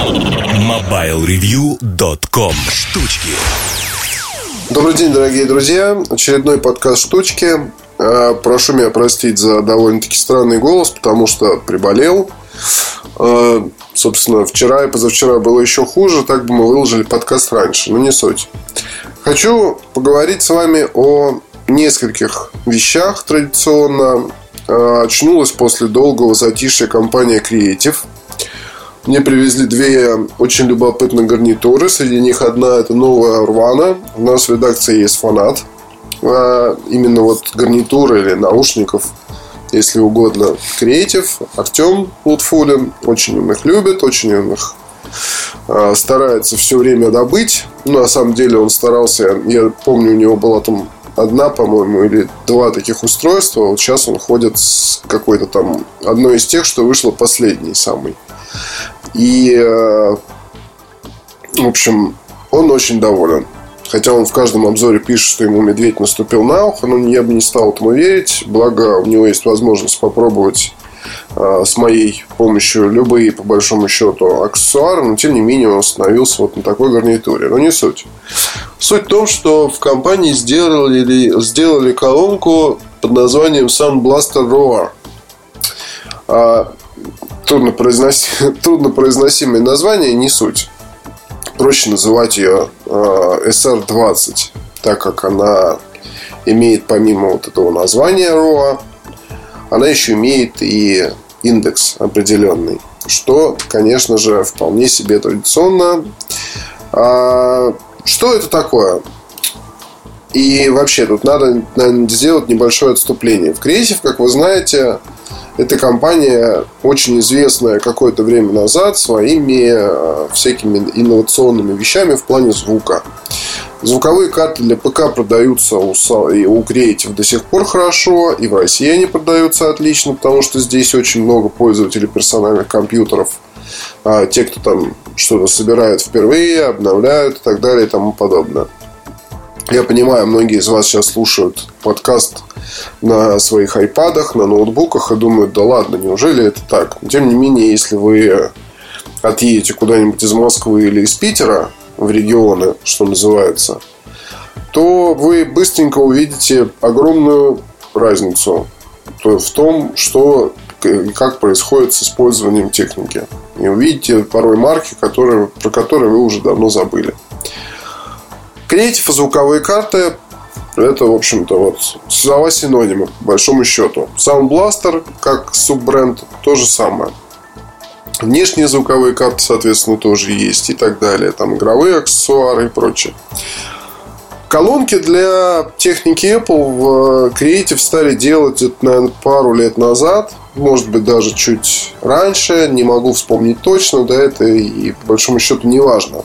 MobileReview.com Штучки Добрый день, дорогие друзья. Очередной подкаст «Штучки». А, прошу меня простить за довольно-таки странный голос, потому что приболел. А, собственно, вчера и позавчера было еще хуже, так бы мы выложили подкаст раньше, но не суть. Хочу поговорить с вами о нескольких вещах традиционно. А, очнулась после долгого затишья компания Creative – мне привезли две очень любопытные гарнитуры. Среди них одна это новая Урвана. У нас в редакции есть фанат. А именно вот гарнитуры или наушников, если угодно, креатив. Артем Лутфулин. Очень он их любит, очень он их а, старается все время добыть. Ну, на самом деле он старался, я помню, у него была там одна, по-моему, или два таких устройства. Вот сейчас он ходит с какой-то там одной из тех, что вышло последний самый. И, э, в общем, он очень доволен. Хотя он в каждом обзоре пишет, что ему медведь наступил на ухо, но я бы не стал этому верить. Благо, у него есть возможность попробовать э, с моей помощью любые, по большому счету, аксессуары, но тем не менее он остановился вот на такой гарнитуре. Но не суть. Суть в том, что в компании сделали, сделали колонку под названием Sound Blaster Roar. А, трудно, произноси, трудно произносимое название, не суть. Проще называть ее э, SR20, так как она имеет помимо вот этого названия ROA, она еще имеет и индекс определенный, что, конечно же, вполне себе традиционно. А, что это такое? И вообще тут надо, наверное, сделать небольшое отступление. В Creative, как вы знаете, эта компания очень известная какое-то время назад своими э, всякими инновационными вещами в плане звука. Звуковые карты для ПК продаются у, и у Creative до сих пор хорошо, и в России они продаются отлично, потому что здесь очень много пользователей персональных компьютеров. А те, кто там что-то собирает впервые, обновляют и так далее и тому подобное. Я понимаю, многие из вас сейчас слушают подкаст на своих айпадах, на ноутбуках и думают, да ладно, неужели это так? Тем не менее, если вы отъедете куда-нибудь из Москвы или из Питера в регионы, что называется, то вы быстренько увидите огромную разницу в том, что и как происходит с использованием техники. И увидите порой марки, которые, про которые вы уже давно забыли. Креатив и звуковые карты это, в общем-то, вот слова синонимы, по большому счету. Sound Blaster, как суббренд, то же самое. Внешние звуковые карты, соответственно, тоже есть и так далее. Там игровые аксессуары и прочее. Колонки для техники Apple в Creative стали делать, это, наверное, пару лет назад. Может быть, даже чуть раньше. Не могу вспомнить точно. Да, это и по большому счету не важно.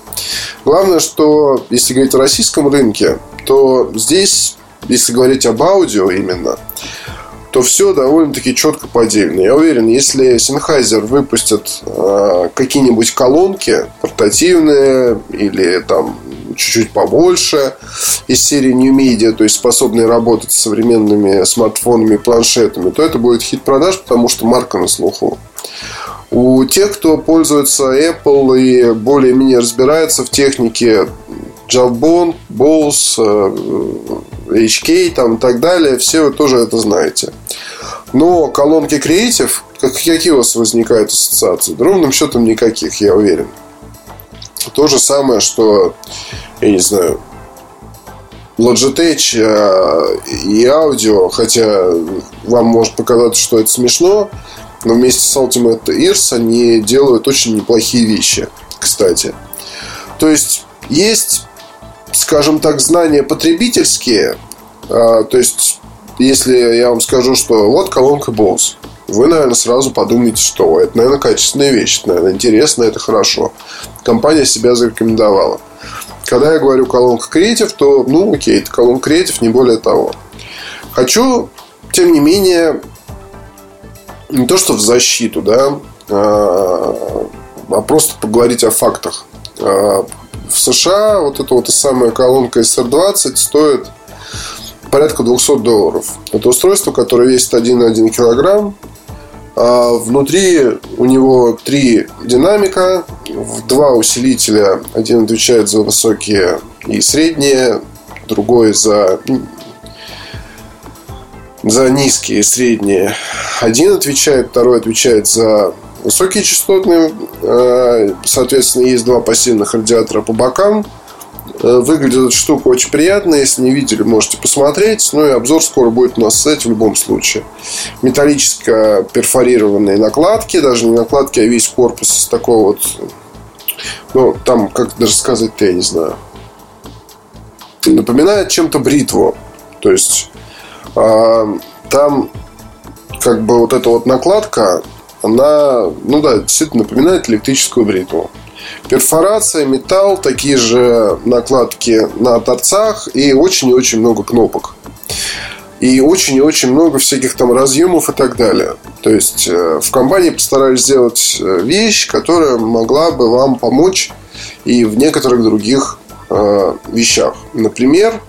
Главное, что если говорить о российском рынке, то здесь, если говорить об аудио именно, то все довольно-таки четко подельно. Я уверен, если Sennheiser выпустит э, какие-нибудь колонки портативные или там чуть-чуть побольше из серии New Media, то есть способные работать с современными смартфонами планшетами, то это будет хит продаж, потому что марка на слуху. У тех, кто пользуется Apple и более-менее разбирается в технике, Jawbone, Bose, HK там, и так далее, все вы тоже это знаете. Но колонки Creative, какие у вас возникают ассоциации? Да ровным счетом никаких, я уверен. То же самое, что, я не знаю, Logitech э, и аудио, хотя вам может показаться, что это смешно, но вместе с Ultimate Ears они делают очень неплохие вещи, кстати. То есть, есть скажем так, знания потребительские, а, то есть, если я вам скажу, что вот колонка Bose, вы, наверное, сразу подумаете, что это, наверное, качественная вещь, это, наверное, интересно, это хорошо. Компания себя зарекомендовала. Когда я говорю колонка Creative, то, ну, окей, это колонка Creative, не более того. Хочу, тем не менее, не то, что в защиту, да, а, а просто поговорить о фактах. А, в США вот эта вот самая колонка SR20 стоит порядка 200 долларов. Это устройство, которое весит 1,1 килограмм, внутри у него три динамика, два усилителя. Один отвечает за высокие и средние, другой за за низкие и средние. Один отвечает, второй отвечает за высокие частотные. А, соответственно, есть два пассивных радиатора по бокам. Э, выглядит эта штука очень приятно. Если не видели, можете посмотреть. Ну и обзор скоро будет у нас на в любом случае. Металлические перфорированные накладки. Даже не накладки, а весь корпус из такого вот... Ну, там, как даже сказать-то, я не знаю. Напоминает чем-то бритву. То есть, э, там как бы вот эта вот накладка, она, ну да, действительно напоминает электрическую бритву. Перфорация, металл, такие же накладки на торцах и очень и очень много кнопок. И очень и очень много всяких там разъемов и так далее. То есть э, в компании постарались сделать э, вещь, которая могла бы вам помочь и в некоторых других э, вещах. Например,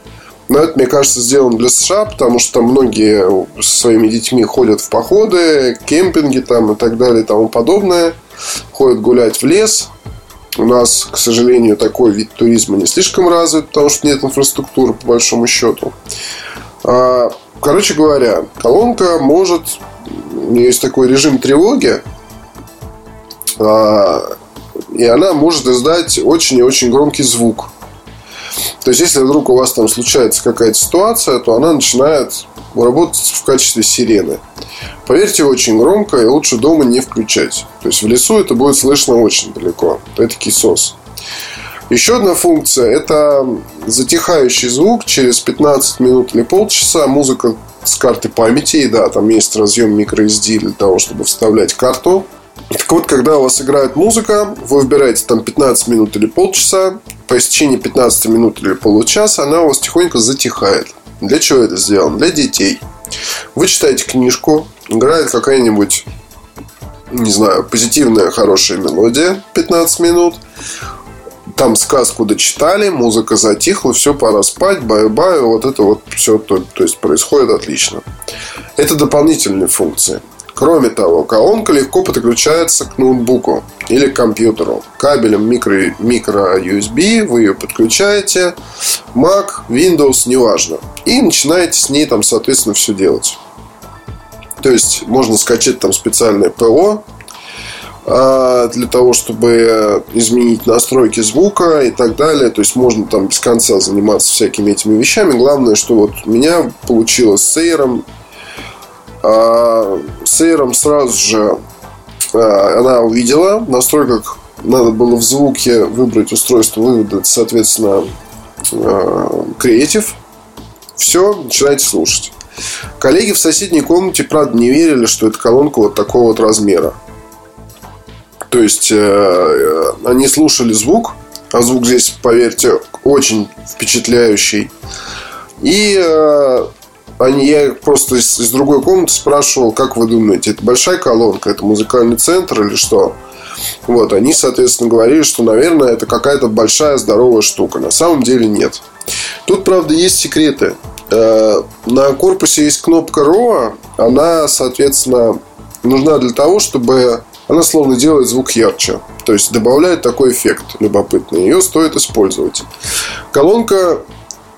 но это, мне кажется, сделано для США, потому что там многие со своими детьми ходят в походы, кемпинги там и так далее и тому подобное. Ходят гулять в лес. У нас, к сожалению, такой вид туризма не слишком развит, потому что нет инфраструктуры, по большому счету. А, короче говоря, колонка может... У нее есть такой режим тревоги, а, и она может издать очень и очень громкий звук. То есть, если вдруг у вас там случается какая-то ситуация, то она начинает работать в качестве сирены. Поверьте, очень громко и лучше дома не включать. То есть в лесу это будет слышно очень далеко. Это кисос. Еще одна функция – это затихающий звук через 15 минут или полчаса. Музыка с карты памяти. И да, там есть разъем microSD для того, чтобы вставлять карту. Так вот, когда у вас играет музыка, вы выбираете там 15 минут или полчаса, по истечении 15 минут или получаса она у вас тихонько затихает. Для чего это сделано? Для детей. Вы читаете книжку, играет какая-нибудь, не знаю, позитивная, хорошая мелодия 15 минут. Там сказку дочитали, музыка затихла, все, пора спать, бай-бай, вот это вот все то, то есть происходит отлично. Это дополнительные функции. Кроме того, колонка легко подключается к ноутбуку или к компьютеру. Кабелем микро, микро USB вы ее подключаете. Mac, Windows, неважно. И начинаете с ней там, соответственно, все делать. То есть можно скачать там специальное ПО а, для того, чтобы изменить настройки звука и так далее. То есть можно там без конца заниматься всякими этими вещами. Главное, что вот у меня получилось с Air а, с Эйром сразу же а, она увидела, в настройках надо было в звуке выбрать устройство вывода, соответственно, креатив. Все, начинайте слушать. Коллеги в соседней комнате, правда, не верили, что это колонка вот такого вот размера. То есть э, они слушали звук, а звук здесь, поверьте, очень впечатляющий. И э, они, я просто из, из другой комнаты спрашивал, как вы думаете, это большая колонка, это музыкальный центр или что? Вот, они, соответственно, говорили, что, наверное, это какая-то большая здоровая штука. На самом деле нет. Тут, правда, есть секреты. Э, на корпусе есть кнопка RAW. Она, соответственно, нужна для того, чтобы она словно делает звук ярче. То есть добавляет такой эффект любопытный. Ее стоит использовать. Колонка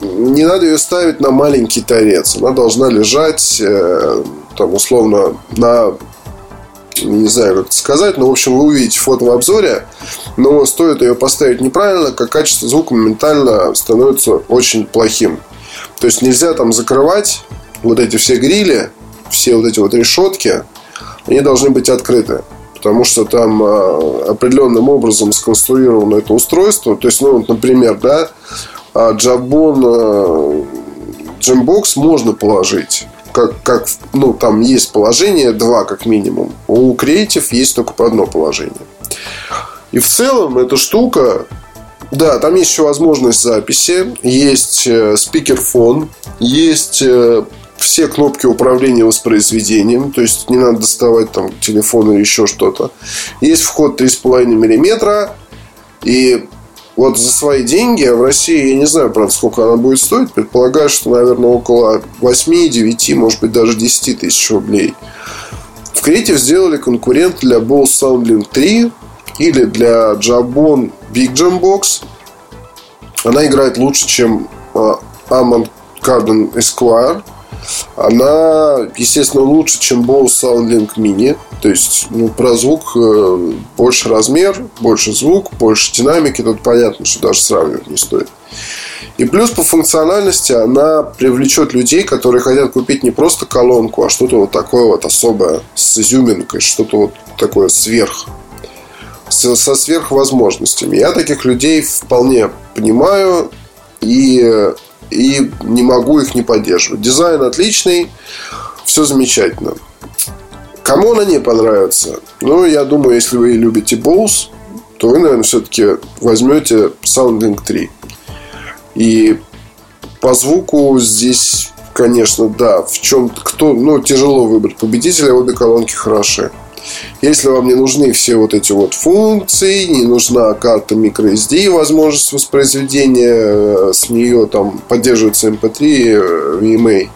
не надо ее ставить на маленький торец. Она должна лежать э, там условно на не знаю, как это сказать, но, в общем, вы увидите фото в обзоре, но стоит ее поставить неправильно, как качество звука моментально становится очень плохим. То есть нельзя там закрывать вот эти все грили, все вот эти вот решетки, они должны быть открыты. Потому что там э, определенным образом сконструировано это устройство. То есть, ну, вот, например, да, а Джабон э, Джембокс можно положить. Как, как, ну, там есть положение два, как минимум. У Creative есть только по одно положение. И в целом эта штука да, там есть еще возможность записи, есть э, спикерфон, есть э, все кнопки управления воспроизведением, то есть не надо доставать там телефон или еще что-то. Есть вход 3,5 мм, и вот за свои деньги, а в России я не знаю, правда, сколько она будет стоить, предполагаю, что, наверное, около 8, 9, может быть, даже 10 тысяч рублей. В Creative сделали конкурент для Bose SoundLink 3 или для Jabon Big Jam Box. Она играет лучше, чем Amon Cardon Esquire. Она, естественно, лучше, чем Bose SoundLink Mini. То есть, ну, про звук э, больше размер, больше звук, больше динамики. Тут понятно, что даже сравнивать не стоит. И плюс по функциональности она привлечет людей, которые хотят купить не просто колонку, а что-то вот такое вот особое с изюминкой, что-то вот такое сверх со сверхвозможностями. Я таких людей вполне понимаю и, и не могу их не поддерживать. Дизайн отличный, все замечательно. Кому она не понравится? Ну, я думаю, если вы любите Bose, то вы, наверное, все-таки возьмете SoundLink 3. И по звуку здесь, конечно, да, в чем кто, ну, тяжело выбрать победителя, обе колонки хороши. Если вам не нужны все вот эти вот функции, не нужна карта microSD, возможность воспроизведения э, с нее там поддерживается MP3, VMA, э,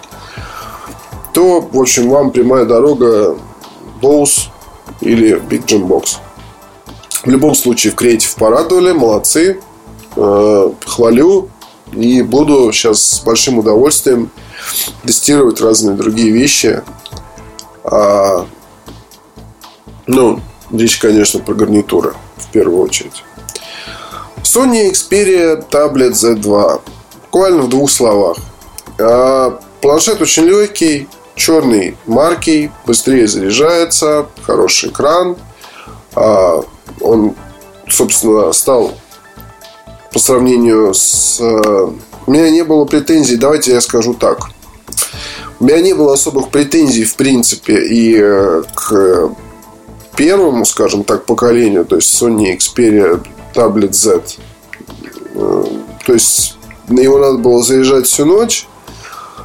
то, в общем, вам прямая дорога Bose или Big Jam Box. В любом случае, в Creative порадовали, молодцы. Э, хвалю. И буду сейчас с большим удовольствием тестировать разные другие вещи. А, ну, речь, конечно, про гарнитуры в первую очередь. Sony Xperia Tablet Z2. Буквально в двух словах. А, планшет очень легкий, черный маркий, быстрее заряжается, хороший экран. А, он, собственно, стал по сравнению с... Э, у меня не было претензий, давайте я скажу так. У меня не было особых претензий, в принципе, и э, к первому, скажем так, поколению, то есть Sony Xperia Tablet Z. Э, то есть на него надо было заряжать всю ночь.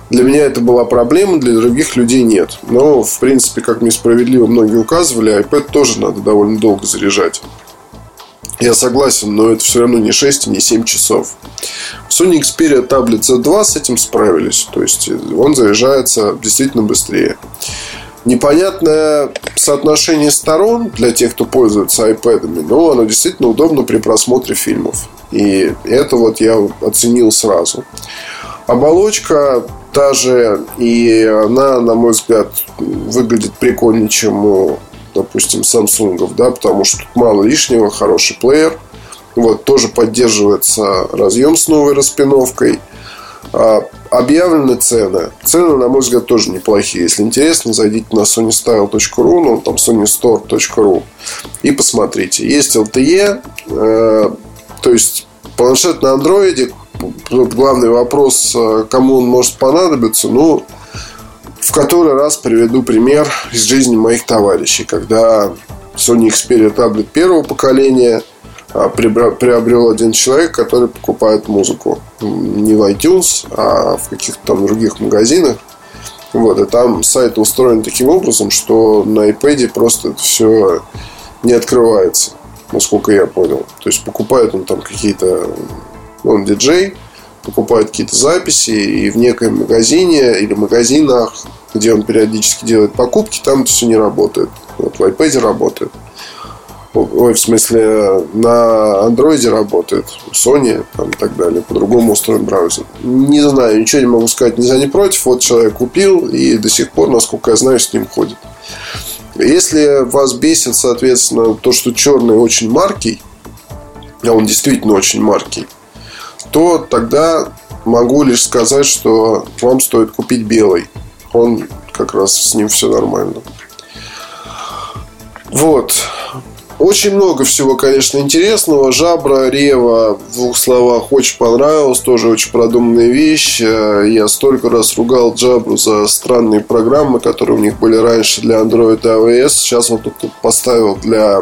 Для меня это была проблема, для других людей нет. Но, в принципе, как мне справедливо многие указывали, iPad тоже надо довольно долго заряжать. Я согласен, но это все равно не 6 и не 7 часов. Sony Xperia Tablet Z2 с этим справились. То есть он заряжается действительно быстрее. Непонятное соотношение сторон для тех, кто пользуется iPad, но оно действительно удобно при просмотре фильмов. И это вот я оценил сразу. Оболочка та же, и она, на мой взгляд, выглядит прикольнее, чем у допустим, Samsung, да, потому что тут мало лишнего, хороший плеер. Вот, тоже поддерживается разъем с новой распиновкой. А, объявлены цены. Цены, на мой взгляд, тоже неплохие. Если интересно, зайдите на sonystyle.ru, ну, там sonystore.ru и посмотрите. Есть LTE, э, то есть планшет на андроиде. Главный вопрос, э, кому он может понадобиться. Ну, в который раз приведу пример из жизни моих товарищей, когда Sony Xperia таблет первого поколения приобрел один человек, который покупает музыку не в iTunes, а в каких-то там других магазинах. Вот, и там сайт устроен таким образом, что на iPad просто все не открывается, насколько я понял. То есть покупает он там какие-то... Он диджей, покупает какие-то записи, и в некоем магазине или магазинах где он периодически делает покупки, там это все не работает. Вот в iPad работает. Ой, в смысле, на андроиде работает, Sony там, и так далее. По-другому устроен браузер. Не знаю, ничего не могу сказать ни за, ни против. Вот человек купил и до сих пор, насколько я знаю, с ним ходит. Если вас бесит, соответственно, то, что черный очень маркий, а он действительно очень маркий, то тогда могу лишь сказать, что вам стоит купить белый он как раз с ним все нормально. Вот. Очень много всего, конечно, интересного. Жабра, Рева, в двух словах, очень понравилось. Тоже очень продуманная вещь. Я столько раз ругал Джабру за странные программы, которые у них были раньше для Android и iOS. Сейчас вот тут поставил для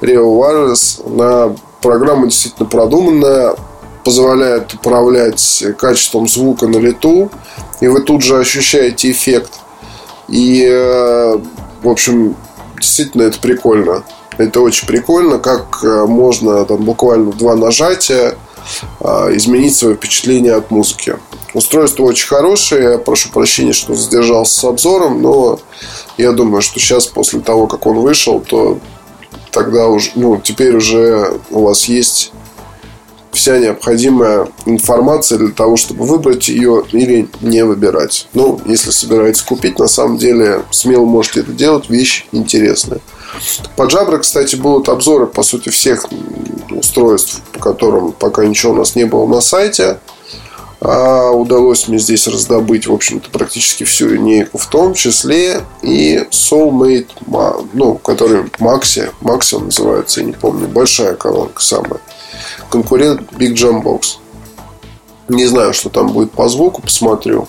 Revo Wireless. На программа действительно продуманная позволяет управлять качеством звука на лету, и вы тут же ощущаете эффект. И, э, в общем, действительно это прикольно. Это очень прикольно, как э, можно там буквально два нажатия э, изменить свое впечатление от музыки. устройство очень хорошее. Я прошу прощения, что задержался с обзором, но я думаю, что сейчас, после того, как он вышел, то тогда уже, ну, теперь уже у вас есть вся необходимая информация для того, чтобы выбрать ее или не выбирать. Ну, если собираетесь купить, на самом деле смело можете это делать, вещь интересная. По Jabra, кстати, будут обзоры, по сути, всех устройств, по которым пока ничего у нас не было на сайте. А удалось мне здесь раздобыть, в общем-то, практически всю линейку, в том числе и Soulmate, ну, который Maxi, Maxi он называется, я не помню, большая колонка самая. Конкурент Big Jam Box. Не знаю, что там будет по звуку, посмотрю.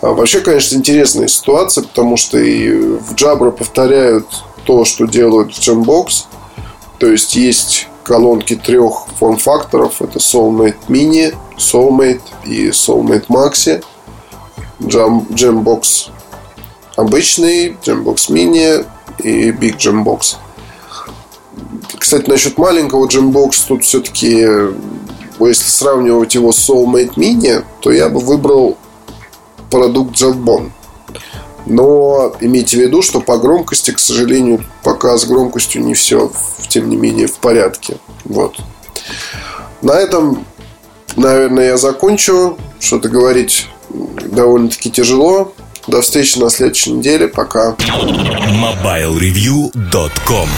А вообще, конечно, интересная ситуация, потому что и в Jabra повторяют то, что делают в Jambox. То есть есть колонки трех форм-факторов. Это Soulmate Mini, Soulmate и Soulmate Maxi. Jam, Jambox обычный, Jambox Mini и Big Jambox. Кстати, насчет маленького Jambox тут все-таки, если сравнивать его с Soulmate Mini, то я бы выбрал продукт Javbon. Но имейте в виду, что по громкости, к сожалению, пока с громкостью не все, тем не менее, в порядке. Вот. На этом, наверное, я закончу. Что-то говорить довольно-таки тяжело. До встречи на следующей неделе. Пока. MobileReview.com